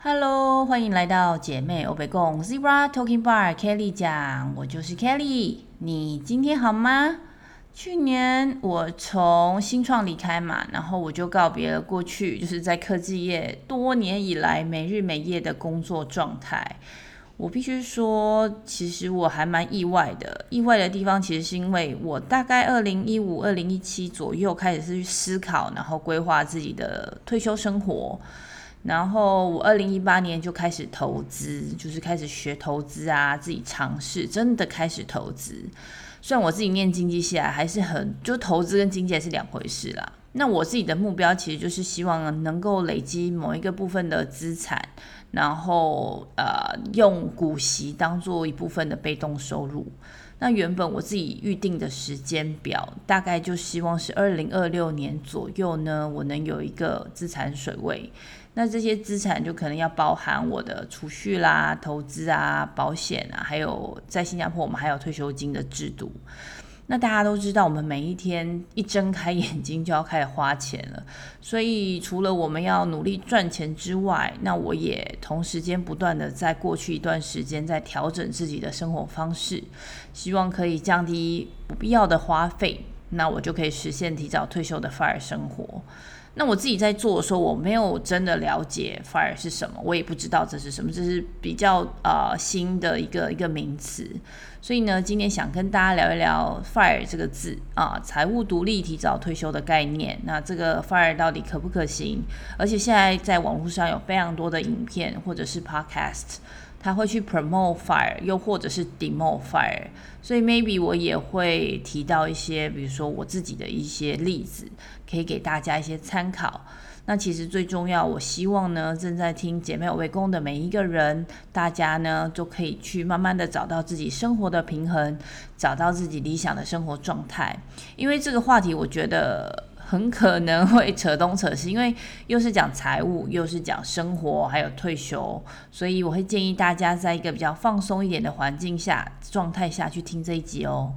Hello，欢迎来到姐妹欧北共 Zebra Talking Bar Kelly 讲，我就是 Kelly。你今天好吗？去年我从新创离开嘛，然后我就告别了过去就是在科技业多年以来没日没夜的工作状态。我必须说，其实我还蛮意外的。意外的地方其实是因为我大概二零一五、二零一七左右开始是去思考，然后规划自己的退休生活。然后我二零一八年就开始投资，就是开始学投资啊，自己尝试，真的开始投资。虽然我自己念经济系啊，还是很就投资跟经济还是两回事啦。那我自己的目标其实就是希望能够累积某一个部分的资产，然后呃用股息当做一部分的被动收入。那原本我自己预定的时间表，大概就希望是二零二六年左右呢，我能有一个资产水位。那这些资产就可能要包含我的储蓄啦、投资啊、保险啊，还有在新加坡我们还有退休金的制度。那大家都知道，我们每一天一睁开眼睛就要开始花钱了，所以除了我们要努力赚钱之外，那我也同时间不断的在过去一段时间在调整自己的生活方式，希望可以降低不必要的花费，那我就可以实现提早退休的 FIRE 生活。那我自己在做的时候，我没有真的了解 FIRE 是什么，我也不知道这是什么，这是比较呃新的一个一个名词。所以呢，今天想跟大家聊一聊 FIRE 这个字啊，财务独立、提早退休的概念。那这个 FIRE 到底可不可行？而且现在在网络上有非常多的影片或者是 Podcast。他会去 promote fire，又或者是 demo fire，所以 maybe 我也会提到一些，比如说我自己的一些例子，可以给大家一些参考。那其实最重要，我希望呢，正在听姐妹有为工的每一个人，大家呢都可以去慢慢的找到自己生活的平衡，找到自己理想的生活状态。因为这个话题，我觉得。很可能会扯东扯西，因为又是讲财务，又是讲生活，还有退休，所以我会建议大家在一个比较放松一点的环境下、状态下去听这一集哦。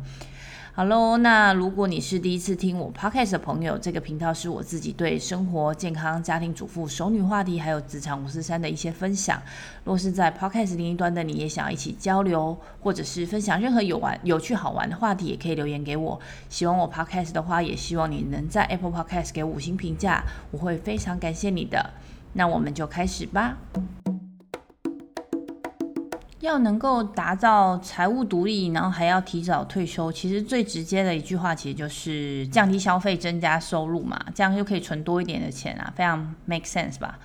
好喽，那如果你是第一次听我 podcast 的朋友，这个频道是我自己对生活、健康、家庭主妇、熟女话题，还有职场五四三的一些分享。若是在 podcast 另一端的你也想要一起交流，或者是分享任何有玩、有趣、好玩的话题，也可以留言给我。喜欢我 podcast 的话，也希望你能在 Apple Podcast 给五星评价，我会非常感谢你的。那我们就开始吧。要能够达到财务独立，然后还要提早退休，其实最直接的一句话，其实就是降低消费，增加收入嘛，这样就可以存多一点的钱啊，非常 make sense 吧？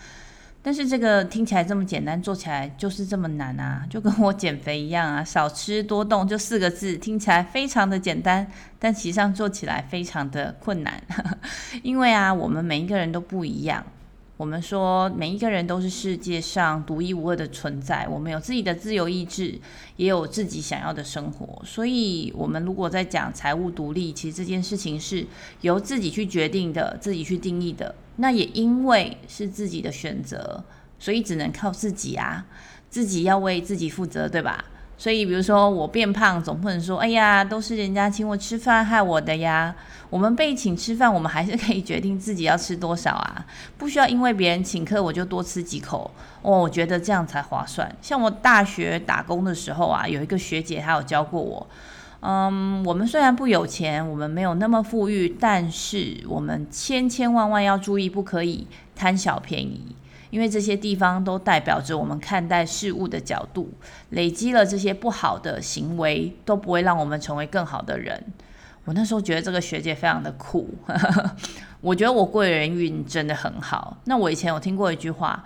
但是这个听起来这么简单，做起来就是这么难啊，就跟我减肥一样啊，少吃多动，就四个字，听起来非常的简单，但实上做起来非常的困难，因为啊，我们每一个人都不一样。我们说，每一个人都是世界上独一无二的存在。我们有自己的自由意志，也有自己想要的生活。所以，我们如果在讲财务独立，其实这件事情是由自己去决定的，自己去定义的。那也因为是自己的选择，所以只能靠自己啊，自己要为自己负责，对吧？所以，比如说我变胖，总不能说，哎呀，都是人家请我吃饭害我的呀。我们被请吃饭，我们还是可以决定自己要吃多少啊，不需要因为别人请客我就多吃几口。哦，我觉得这样才划算。像我大学打工的时候啊，有一个学姐她有教过我，嗯，我们虽然不有钱，我们没有那么富裕，但是我们千千万万要注意，不可以贪小便宜。因为这些地方都代表着我们看待事物的角度，累积了这些不好的行为，都不会让我们成为更好的人。我那时候觉得这个学姐非常的酷，我觉得我贵人运真的很好。那我以前有听过一句话：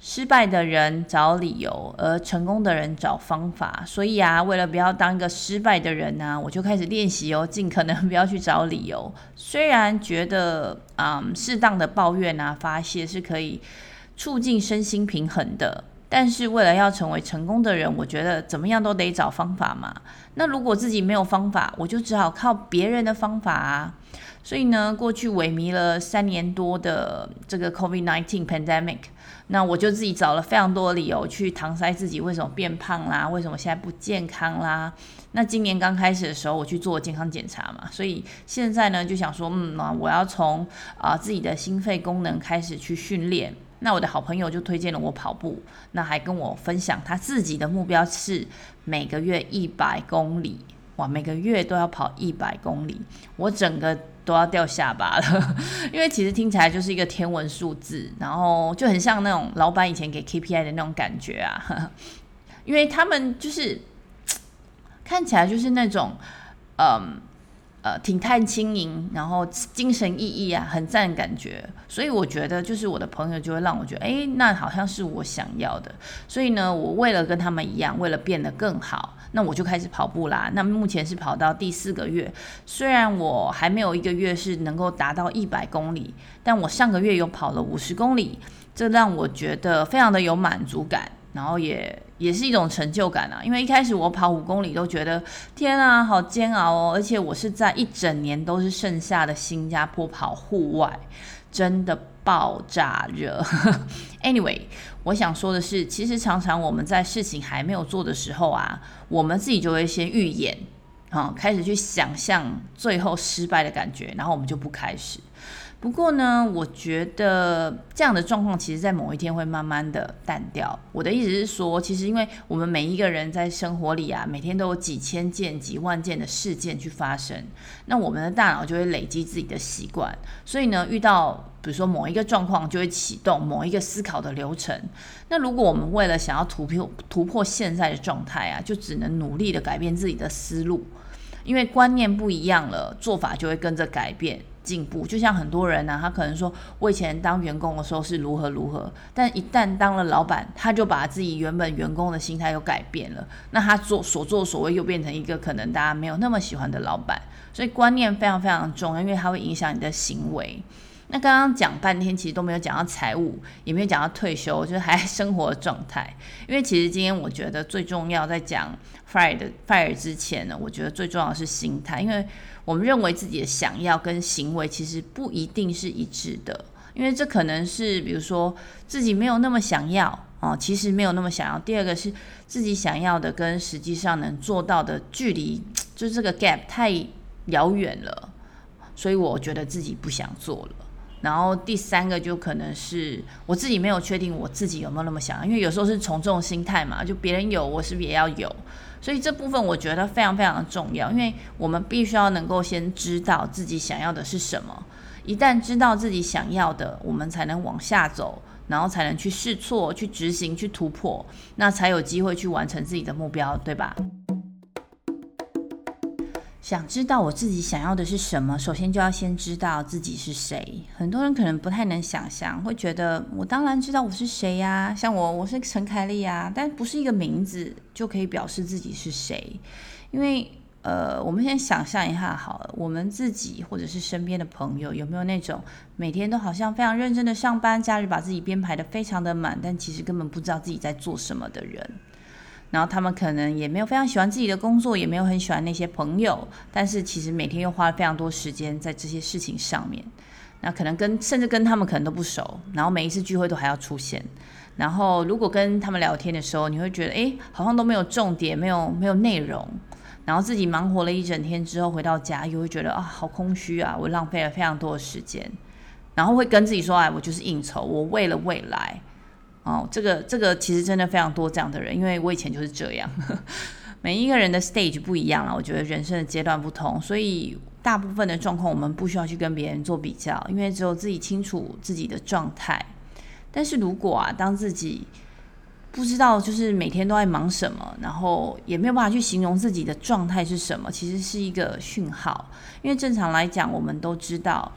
失败的人找理由，而成功的人找方法。所以啊，为了不要当一个失败的人呢、我就开始练习哦，尽可能不要去找理由。虽然觉得啊、嗯，适当的抱怨啊，发泄是可以。促进身心平衡的，但是为了要成为成功的人，我觉得怎么样都得找方法嘛。那如果自己没有方法，我就只好靠别人的方法啊。所以呢，过去萎靡了三年多的这个 COVID-19 pandemic，那我就自己找了非常多理由去搪塞自己为什么变胖啦，为什么现在不健康啦。那今年刚开始的时候，我去做健康检查嘛，所以现在呢就想说，嗯，我要从啊、自己的心肺功能开始去训练。那我的好朋友就推荐了我跑步，那还跟我分享他自己的目标是每个月一百公里，哇，每个月都要跑一百公里，我整个都要掉下巴了，因为其实听起来就是一个天文数字，然后就很像那种老板以前给 KPI 的那种感觉啊，因为他们就是 看起来就是那种，嗯。呃，挺叹轻盈，然后精神奕奕啊，很赞的感觉。所以我觉得，就是我的朋友就会让我觉得，哎，那好像是我想要的。所以呢，我为了跟他们一样，为了变得更好，那我就开始跑步啦。那目前是跑到第四个月，虽然我还没有一个月是能够达到一百公里，但我上个月有跑了五十公里，这让我觉得非常的有满足感。然后也也是一种成就感啊，因为一开始我跑五公里都觉得天啊，好煎熬哦，而且我是在一整年都是盛夏的新加坡跑户外，真的爆炸热。Anyway，我想说的是，其实常常我们在事情还没有做的时候啊，我们自己就会先预演，啊，开始去想象最后失败的感觉，然后我们就不开始。不过呢，我觉得这样的状况其实，在某一天会慢慢的淡掉。我的意思是说，其实因为我们每一个人在生活里啊，每天都有几千件、几万件的事件去发生，那我们的大脑就会累积自己的习惯，所以呢，遇到比如说某一个状况，就会启动某一个思考的流程。那如果我们为了想要突破突破现在的状态啊，就只能努力的改变自己的思路，因为观念不一样了，做法就会跟着改变。进步就像很多人呢、他可能说，我以前当员工的时候是如何如何，但一旦当了老板，他就把自己原本员工的心态又改变了，那他做所作所为又变成一个可能大家没有那么喜欢的老板，所以观念非常非常重要，因为它会影响你的行为。那刚刚讲半天，其实都没有讲到财务，也没有讲到退休，就是还生活状态。因为其实今天我觉得最重要，在讲 fire 的 fire 之前呢，我觉得最重要的是心态，因为我们认为自己的想要跟行为其实不一定是一致的，因为这可能是比如说自己没有那么想要哦，其实没有那么想要。第二个是自己想要的跟实际上能做到的距离，就是这个 gap 太遥远了，所以我觉得自己不想做了。然后第三个就可能是我自己没有确定我自己有没有那么想，因为有时候是从众心态嘛，就别人有，我是不是也要有？所以这部分我觉得非常非常的重要，因为我们必须要能够先知道自己想要的是什么。一旦知道自己想要的，我们才能往下走，然后才能去试错、去执行、去突破，那才有机会去完成自己的目标，对吧？想知道我自己想要的是什么，首先就要先知道自己是谁。很多人可能不太能想象，会觉得我当然知道我是谁呀，像我，我是陈凯丽呀，但不是一个名字就可以表示自己是谁。因为，呃，我们先想象一下好了，我们自己或者是身边的朋友，有没有那种每天都好像非常认真的上班，假日把自己编排的非常的满，但其实根本不知道自己在做什么的人？然后他们可能也没有非常喜欢自己的工作，也没有很喜欢那些朋友，但是其实每天又花了非常多时间在这些事情上面。那可能跟甚至跟他们可能都不熟，然后每一次聚会都还要出现。然后如果跟他们聊天的时候，你会觉得哎，好像都没有重点，没有没有内容。然后自己忙活了一整天之后回到家，又会觉得啊，好空虚啊，我浪费了非常多的时间。然后会跟自己说，哎，我就是应酬，我为了未来。哦，这个这个其实真的非常多这样的人，因为我以前就是这样。每一个人的 stage 不一样了，我觉得人生的阶段不同，所以大部分的状况我们不需要去跟别人做比较，因为只有自己清楚自己的状态。但是如果啊，当自己不知道就是每天都在忙什么，然后也没有办法去形容自己的状态是什么，其实是一个讯号。因为正常来讲，我们都知道，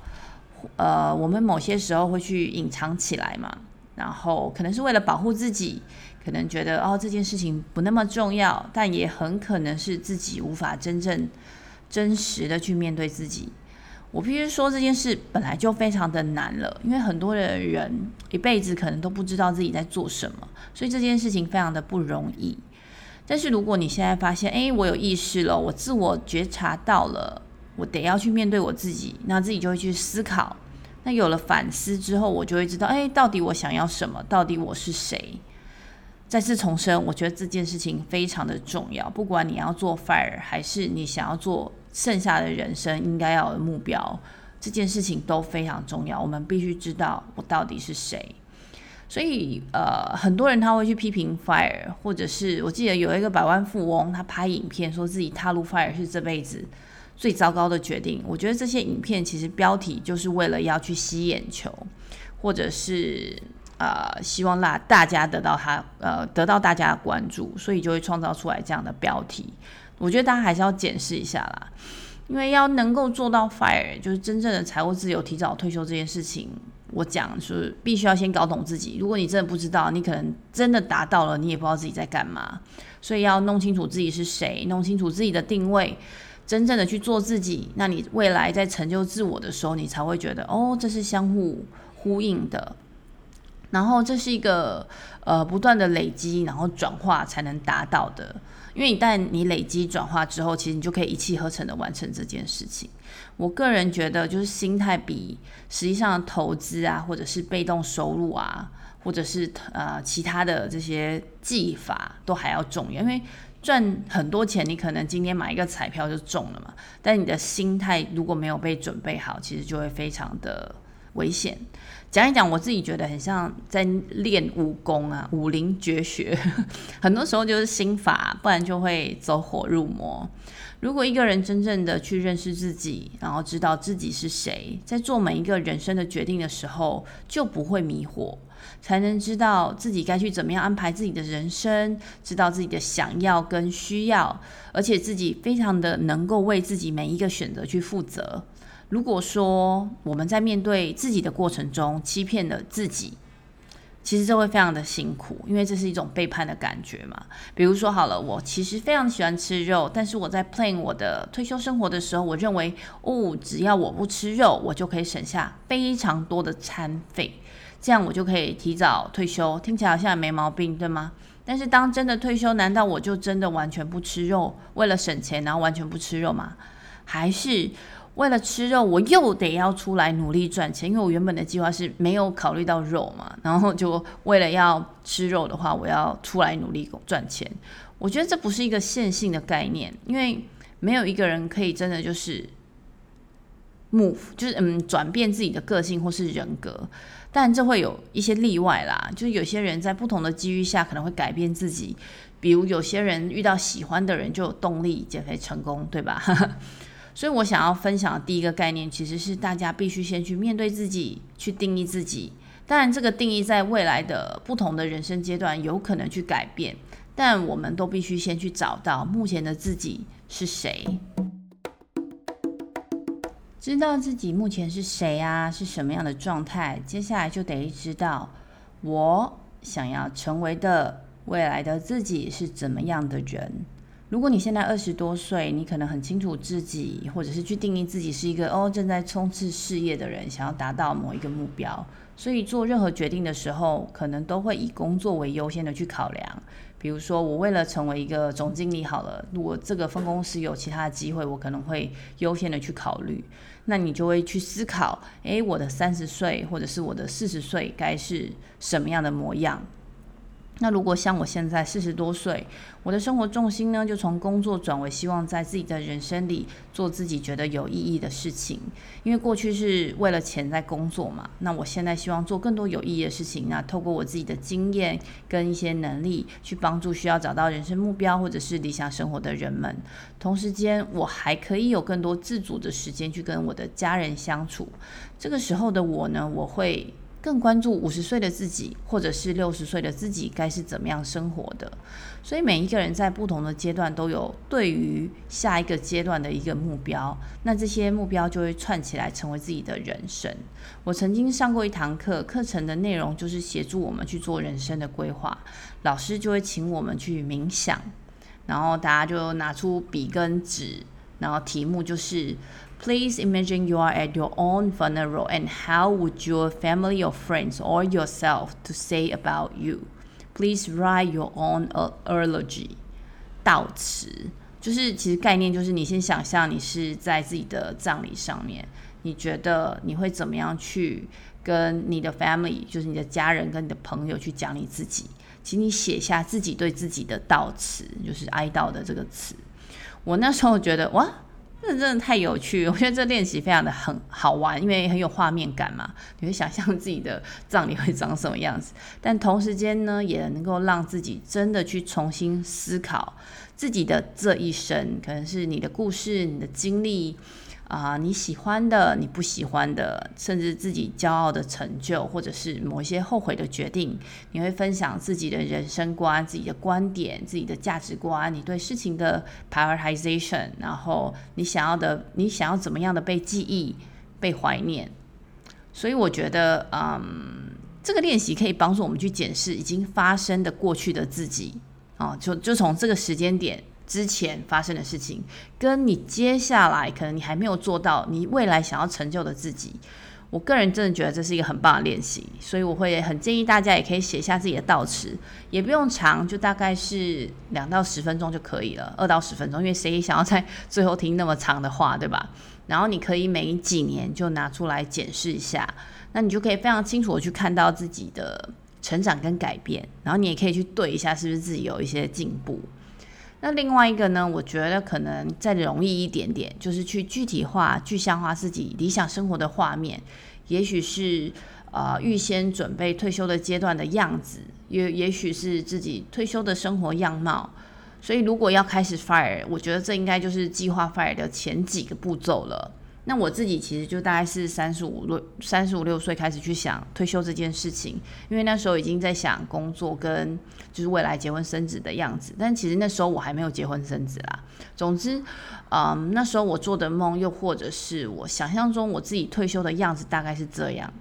呃，我们某些时候会去隐藏起来嘛。然后可能是为了保护自己，可能觉得哦，这件事情不那么重要，但也很可能是自己无法真正真实的去面对自己。我必须说这件事本来就非常的难了，因为很多的人一辈子可能都不知道自己在做什么，所以这件事情非常的不容易。但是如果你现在发现，哎，我有意识了，我自我觉察到了，我得要去面对我自己，那自己就会去思考。那有了反思之后，我就会知道，哎，到底我想要什么？到底我是谁？再次重申，我觉得这件事情非常的重要。不管你要做 fire，还是你想要做剩下的人生应该要有的目标，这件事情都非常重要。我们必须知道我到底是谁。所以呃，很多人他会去批评 FIRE，或者是我记得有一个百万富翁，他拍影片说自己踏入 FIRE 是这辈子最糟糕的决定。我觉得这些影片其实标题就是为了要去吸眼球，或者是呃希望让大家得到他呃得到大家的关注，所以就会创造出来这样的标题。我觉得大家还是要检视一下啦，因为要能够做到 FIRE，就是真正的财务自由、提早退休这件事情。我讲是必须要先搞懂自己。如果你真的不知道，你可能真的达到了，你也不知道自己在干嘛。所以要弄清楚自己是谁，弄清楚自己的定位，真正的去做自己。那你未来在成就自我的时候，你才会觉得哦，这是相互呼应的。然后这是一个呃不断的累积，然后转化才能达到的。因为一旦你累积转化之后，其实你就可以一气呵成的完成这件事情。我个人觉得，就是心态比实际上投资啊，或者是被动收入啊，或者是呃其他的这些技法都还要重要。因为赚很多钱，你可能今天买一个彩票就中了嘛，但你的心态如果没有被准备好，其实就会非常的危险。讲一讲，我自己觉得很像在练武功啊，武林绝学，很多时候就是心法，不然就会走火入魔。如果一个人真正的去认识自己，然后知道自己是谁，在做每一个人生的决定的时候，就不会迷惑，才能知道自己该去怎么样安排自己的人生，知道自己的想要跟需要，而且自己非常的能够为自己每一个选择去负责。如果说我们在面对自己的过程中欺骗了自己，其实这会非常的辛苦，因为这是一种背叛的感觉嘛。比如说好了，我其实非常喜欢吃肉，但是我在 plan 我的退休生活的时候，我认为哦，只要我不吃肉，我就可以省下非常多的餐费，这样我就可以提早退休，听起来好像也没毛病，对吗？但是当真的退休，难道我就真的完全不吃肉，为了省钱，然后完全不吃肉吗？还是？为了吃肉，我又得要出来努力赚钱，因为我原本的计划是没有考虑到肉嘛，然后就为了要吃肉的话，我要出来努力赚钱。我觉得这不是一个线性的概念，因为没有一个人可以真的就是 move，就是嗯转变自己的个性或是人格，但这会有一些例外啦，就是有些人在不同的机遇下可能会改变自己，比如有些人遇到喜欢的人就有动力减肥成功，对吧？所以我想要分享的第一个概念，其实是大家必须先去面对自己，去定义自己。当然，这个定义在未来的不同的人生阶段有可能去改变，但我们都必须先去找到目前的自己是谁。知道自己目前是谁啊，是什么样的状态，接下来就得知道我想要成为的未来的自己是怎么样的人。如果你现在二十多岁，你可能很清楚自己，或者是去定义自己是一个哦正在冲刺事业的人，想要达到某一个目标，所以做任何决定的时候，可能都会以工作为优先的去考量。比如说，我为了成为一个总经理好了，如果这个分公司有其他的机会，我可能会优先的去考虑。那你就会去思考，诶，我的三十岁或者是我的四十岁该是什么样的模样？那如果像我现在四十多岁，我的生活重心呢，就从工作转为希望在自己的人生里做自己觉得有意义的事情。因为过去是为了钱在工作嘛，那我现在希望做更多有意义的事情。那透过我自己的经验跟一些能力，去帮助需要找到人生目标或者是理想生活的人们。同时间，我还可以有更多自主的时间去跟我的家人相处。这个时候的我呢，我会。更关注五十岁的自己，或者是六十岁的自己该是怎么样生活的。所以每一个人在不同的阶段都有对于下一个阶段的一个目标，那这些目标就会串起来成为自己的人生。我曾经上过一堂课，课程的内容就是协助我们去做人生的规划，老师就会请我们去冥想，然后大家就拿出笔跟纸，然后题目就是。Please imagine you are at your own funeral, and how would your family or friends or yourself to say about you? Please write your own eulogy. 悼词就是其实概念就是你先想象你是在自己的葬礼上面，你觉得你会怎么样去跟你的 family，就是你的家人跟你的朋友去讲你自己，请你写下自己对自己的悼词，就是哀悼的这个词。我那时候觉得哇。那真的太有趣，我觉得这练习非常的很好玩，因为很有画面感嘛。你会想象自己的葬礼会长什么样子，但同时间呢，也能够让自己真的去重新思考自己的这一生，可能是你的故事、你的经历。啊、你喜欢的，你不喜欢的，甚至自己骄傲的成就，或者是某一些后悔的决定，你会分享自己的人生观、自己的观点、自己的价值观，你对事情的 prioritization，然后你想要的，你想要怎么样的被记忆、被怀念。所以我觉得，嗯，这个练习可以帮助我们去检视已经发生的过去的自己，啊，就就从这个时间点。之前发生的事情，跟你接下来可能你还没有做到，你未来想要成就的自己，我个人真的觉得这是一个很棒的练习，所以我会很建议大家也可以写下自己的悼词，也不用长，就大概是两到十分钟就可以了，二到十分钟，因为谁也想要在最后听那么长的话，对吧？然后你可以每几年就拿出来检视一下，那你就可以非常清楚的去看到自己的成长跟改变，然后你也可以去对一下是不是自己有一些进步。那另外一个呢，我觉得可能再容易一点点，就是去具体化、具象化自己理想生活的画面，也许是呃预先准备退休的阶段的样子，也也许是自己退休的生活样貌。所以如果要开始 fire，我觉得这应该就是计划 fire 的前几个步骤了。那我自己其实就大概是三十五六、三十五六岁开始去想退休这件事情，因为那时候已经在想工作跟就是未来结婚生子的样子，但其实那时候我还没有结婚生子啦。总之，嗯，那时候我做的梦，又或者是我想象中我自己退休的样子，大概是这样。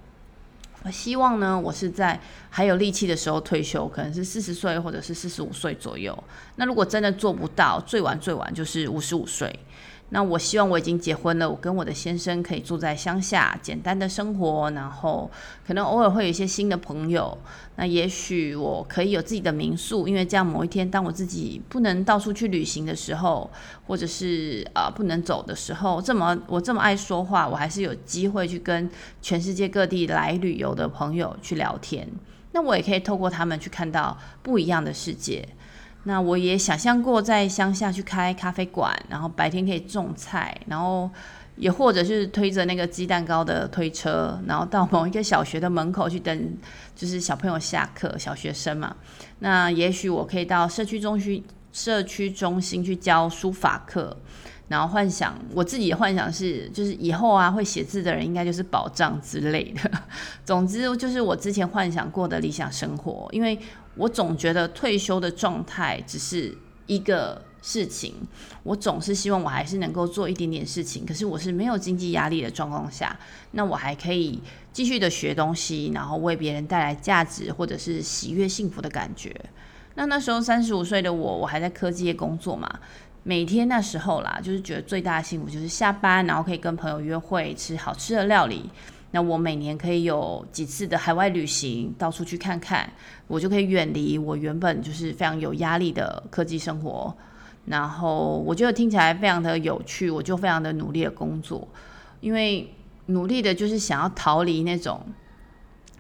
我希望呢，我是在还有力气的时候退休，可能是四十岁或者是四十五岁左右。那如果真的做不到，最晚最晚就是五十五岁。那我希望我已经结婚了，我跟我的先生可以住在乡下，简单的生活，然后可能偶尔会有一些新的朋友。那也许我可以有自己的民宿，因为这样某一天当我自己不能到处去旅行的时候，或者是啊、不能走的时候，这么我这么爱说话，我还是有机会去跟全世界各地来旅游的朋友去聊天。那我也可以透过他们去看到不一样的世界。那我也想象过在乡下去开咖啡馆，然后白天可以种菜，然后也或者是推着那个鸡蛋糕的推车，然后到某一个小学的门口去等，就是小朋友下课，小学生嘛。那也许我可以到社区中心、社区中心去教书法课，然后幻想我自己的幻想是，就是以后啊会写字的人应该就是宝藏之类的。总之就是我之前幻想过的理想生活，因为。我总觉得退休的状态只是一个事情，我总是希望我还是能够做一点点事情。可是我是没有经济压力的状况下，那我还可以继续的学东西，然后为别人带来价值或者是喜悦、幸福的感觉。那那时候三十五岁的我，我还在科技业工作嘛，每天那时候啦，就是觉得最大的幸福就是下班，然后可以跟朋友约会，吃好吃的料理。那我每年可以有几次的海外旅行，到处去看看，我就可以远离我原本就是非常有压力的科技生活。然后我觉得听起来非常的有趣，我就非常的努力的工作，因为努力的就是想要逃离那种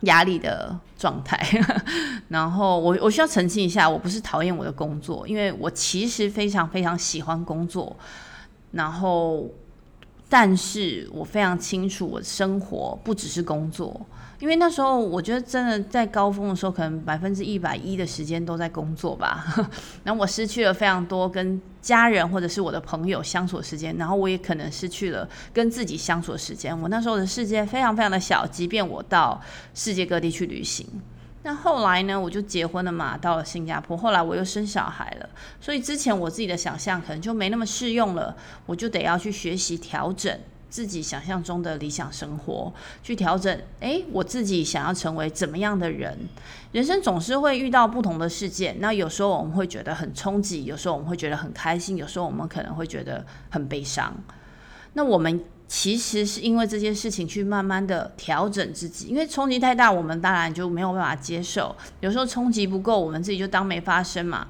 压力的状态。然后我我需要澄清一下，我不是讨厌我的工作，因为我其实非常非常喜欢工作。然后。但是我非常清楚，我的生活不只是工作，因为那时候我觉得真的在高峰的时候，可能百分之一百一的时间都在工作吧。然后我失去了非常多跟家人或者是我的朋友相处的时间，然后我也可能失去了跟自己相处的时间。我那时候的世界非常非常的小，即便我到世界各地去旅行。那后来呢，我就结婚了嘛，到了新加坡。后来我又生小孩了，所以之前我自己的想象可能就没那么适用了。我就得要去学习调整自己想象中的理想生活，去调整。诶，我自己想要成为怎么样的人？人生总是会遇到不同的事件，那有时候我们会觉得很冲击，有时候我们会觉得很开心，有时候我们可能会觉得很悲伤。那我们。其实是因为这件事情去慢慢的调整自己，因为冲击太大，我们当然就没有办法接受。有时候冲击不够，我们自己就当没发生嘛。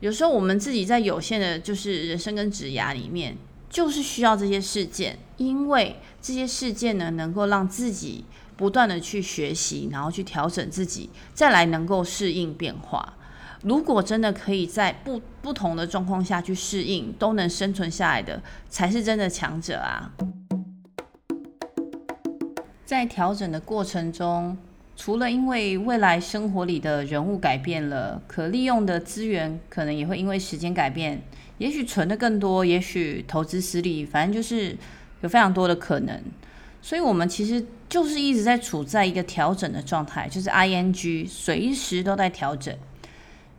有时候我们自己在有限的，就是人生跟职涯里面，就是需要这些事件，因为这些事件呢，能够让自己不断的去学习，然后去调整自己，再来能够适应变化。如果真的可以在不不同的状况下去适应，都能生存下来的，才是真的强者啊！在调整的过程中，除了因为未来生活里的人物改变了，可利用的资源可能也会因为时间改变，也许存的更多，也许投资失利，反正就是有非常多的可能。所以，我们其实就是一直在处在一个调整的状态，就是 ing，随时都在调整。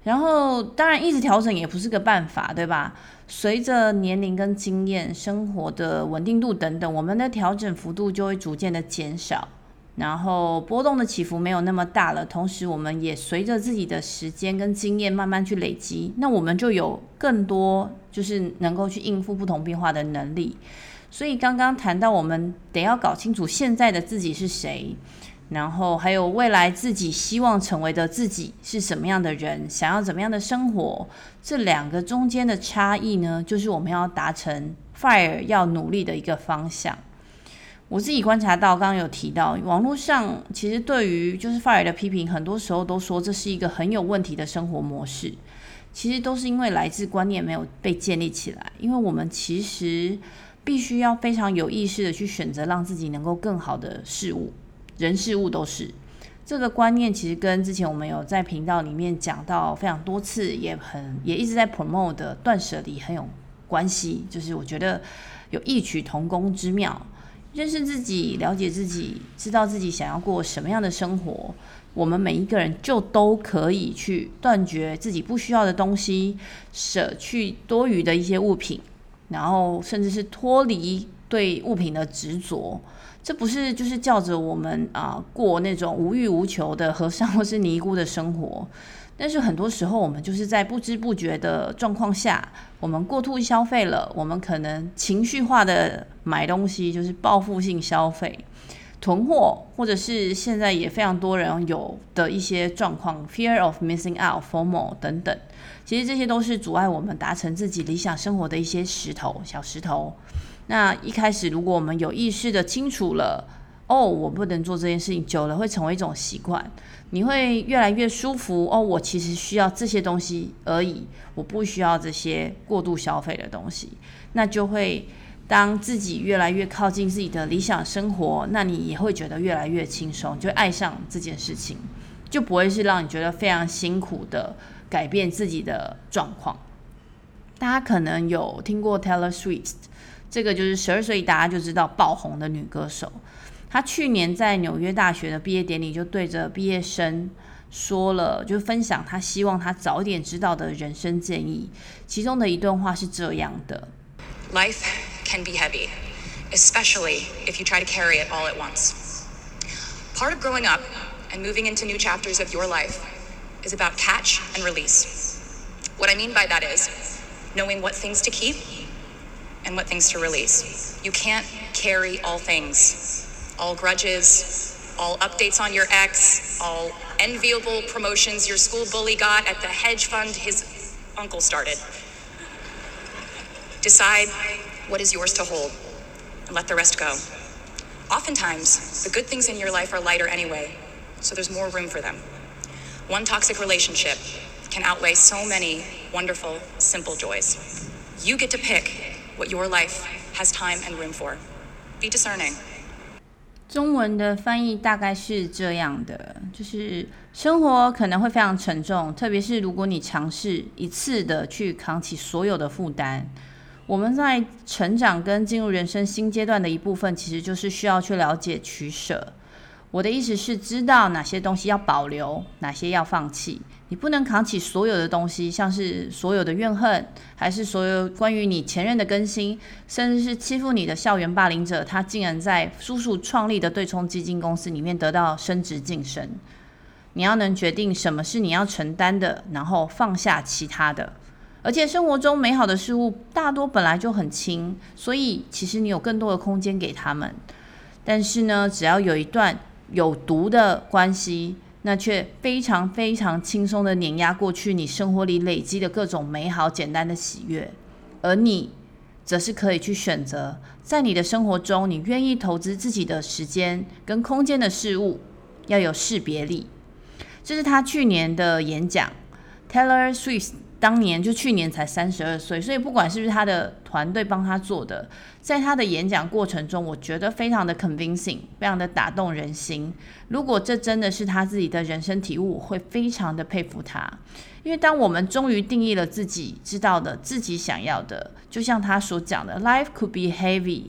然后，当然，一直调整也不是个办法，对吧？随着年龄跟经验、生活的稳定度等等，我们的调整幅度就会逐渐的减少，然后波动的起伏没有那么大了。同时，我们也随着自己的时间跟经验慢慢去累积，那我们就有更多就是能够去应付不同变化的能力。所以，刚刚谈到我们得要搞清楚现在的自己是谁。然后还有未来自己希望成为的自己是什么样的人，想要怎么样的生活，这两个中间的差异呢，就是我们要达成 FIRE 要努力的一个方向。我自己观察到，刚刚有提到，网络上其实对于就是 FIRE 的批评，很多时候都说这是一个很有问题的生活模式。其实都是因为来自观念没有被建立起来，因为我们其实必须要非常有意识的去选择让自己能够更好的事物。人事物都是这个观念，其实跟之前我们有在频道里面讲到非常多次，也很也一直在 promote 的断舍离很有关系。就是我觉得有异曲同工之妙，认识自己，了解自己，知道自己想要过什么样的生活，我们每一个人就都可以去断绝自己不需要的东西，舍去多余的一些物品，然后甚至是脱离对物品的执着。这不是就是叫着我们啊、过那种无欲无求的和尚或是尼姑的生活，但是很多时候我们就是在不知不觉的状况下，我们过度消费了，我们可能情绪化的买东西，就是报复性消费、囤货，或者是现在也非常多人有的一些状况，fear of missing out、FOMO 等等，其实这些都是阻碍我们达成自己理想生活的一些石头，小石头。那一开始，如果我们有意识的清楚了，哦，我不能做这件事情，久了会成为一种习惯，你会越来越舒服。哦，我其实需要这些东西而已，我不需要这些过度消费的东西。那就会当自己越来越靠近自己的理想生活，那你也会觉得越来越轻松，就爱上这件事情，就不会是让你觉得非常辛苦的改变自己的状况。大家可能有听过 Taylor Swift。这个就是十二岁，大家就知道爆红的女歌手。她去年在纽约大学的毕业典礼，就对着毕业生说了，就分享她希望她早点知道的人生建议。其中的一段话是这样的：Life can be heavy, especially if you try to carry it all at once. Part of growing up and moving into new chapters of your life is about catch and release. What I mean by that is knowing what things to keep. And what things to release. You can't carry all things, all grudges, all updates on your ex, all enviable promotions your school bully got at the hedge fund his uncle started. Decide what is yours to hold and let the rest go. Oftentimes, the good things in your life are lighter anyway, so there's more room for them. One toxic relationship can outweigh so many wonderful, simple joys. You get to pick your life has time and room for. Be discerning. 中文的翻译大概是这样的，就是生活可能会非常沉重，特别是如果你尝试一次的去扛起所有的负担。我们在成长跟进入人生新阶段的一部分，其实就是需要去了解取舍。我的意思是知道哪些东西要保留，哪些要放弃。你不能扛起所有的东西，像是所有的怨恨，还是所有关于你前任的更新，甚至是欺负你的校园霸凌者，他竟然在叔叔创立的对冲基金公司里面得到升职晋升。你要能决定什么是你要承担的，然后放下其他的。而且生活中美好的事物大多本来就很轻，所以其实你有更多的空间给他们。但是呢，只要有一段有毒的关系。那却非常非常轻松的碾压过去你生活里累积的各种美好简单的喜悦，而你则是可以去选择，在你的生活中，你愿意投资自己的时间跟空间的事物，要有识别力。这是他去年的演讲，Taylor Swift 当年就去年才三十二岁，所以不管是不是他的团队帮他做的，在他的演讲过程中，我觉得非常的 convincing，非常的打动人心。如果这真的是他自己的人生体悟，我会非常的佩服他。因为当我们终于定义了自己知道的、自己想要的，就像他所讲的，Life could be heavy，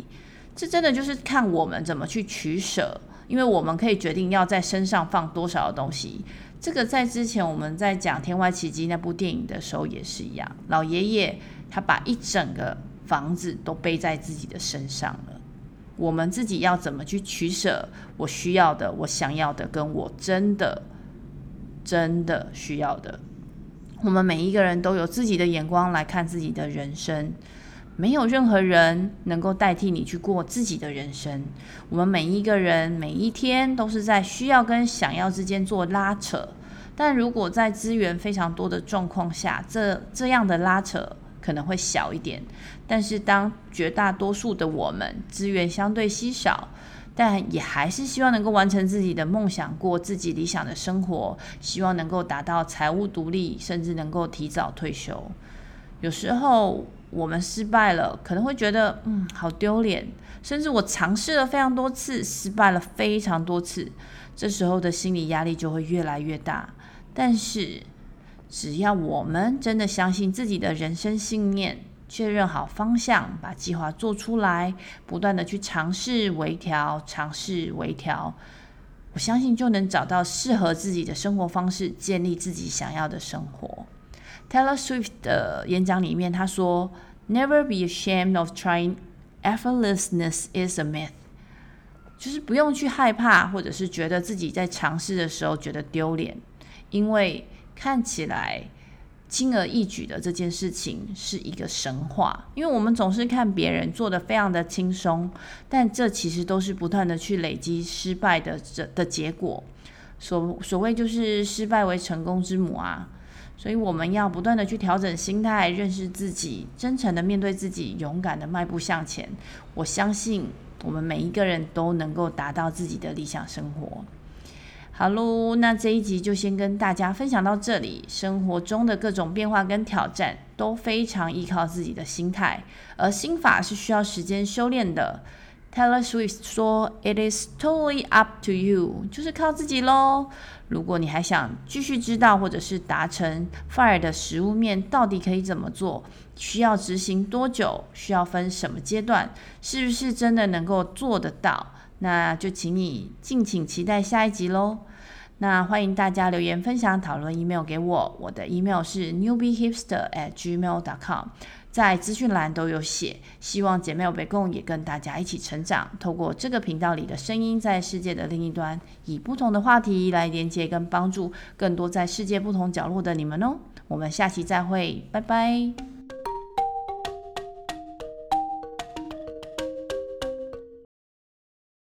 这真的就是看我们怎么去取舍。因为我们可以决定要在身上放多少的东西。这个在之前我们在讲《天外奇迹》那部电影的时候也是一样，老爷爷他把一整个房子都背在自己的身上了。我们自己要怎么去取舍？我需要的，我想要的，跟我真的真的需要的。我们每一个人都有自己的眼光来看自己的人生。没有任何人能够代替你去过自己的人生。我们每一个人每一天都是在需要跟想要之间做拉扯。但如果在资源非常多的状况下，这这样的拉扯可能会小一点。但是当绝大多数的我们资源相对稀少，但也还是希望能够完成自己的梦想，过自己理想的生活，希望能够达到财务独立，甚至能够提早退休。有时候。我们失败了，可能会觉得嗯，好丢脸，甚至我尝试了非常多次，失败了非常多次，这时候的心理压力就会越来越大。但是，只要我们真的相信自己的人生信念，确认好方向，把计划做出来，不断的去尝试微调，尝试微调，我相信就能找到适合自己的生活方式，建立自己想要的生活。Taylor Swift 的演讲里面，他说：“Never be ashamed of trying. Effortlessness is a myth.” 就是不用去害怕，或者是觉得自己在尝试的时候觉得丢脸，因为看起来轻而易举的这件事情是一个神话。因为我们总是看别人做得非常的轻松，但这其实都是不断的去累积失败的这的结果。所所谓就是失败为成功之母啊。所以我们要不断的去调整心态，认识自己，真诚的面对自己，勇敢的迈步向前。我相信我们每一个人都能够达到自己的理想生活。好喽，那这一集就先跟大家分享到这里。生活中的各种变化跟挑战都非常依靠自己的心态，而心法是需要时间修炼的。Taylor Swift 说：“It is totally up to you，就是靠自己喽。如果你还想继续知道或者是达成 FIRE 的实务面到底可以怎么做，需要执行多久，需要分什么阶段，是不是真的能够做得到？那就请你敬请期待下一集喽。那欢迎大家留言分享、讨论、email 给我，我的 email 是 Newbie Hipster，At Gmail.com。在资讯栏都有写，希望姐妹欧北共也跟大家一起成长，透过这个频道里的声音，在世界的另一端，以不同的话题来连接跟帮助更多在世界不同角落的你们哦。我们下期再会，拜拜。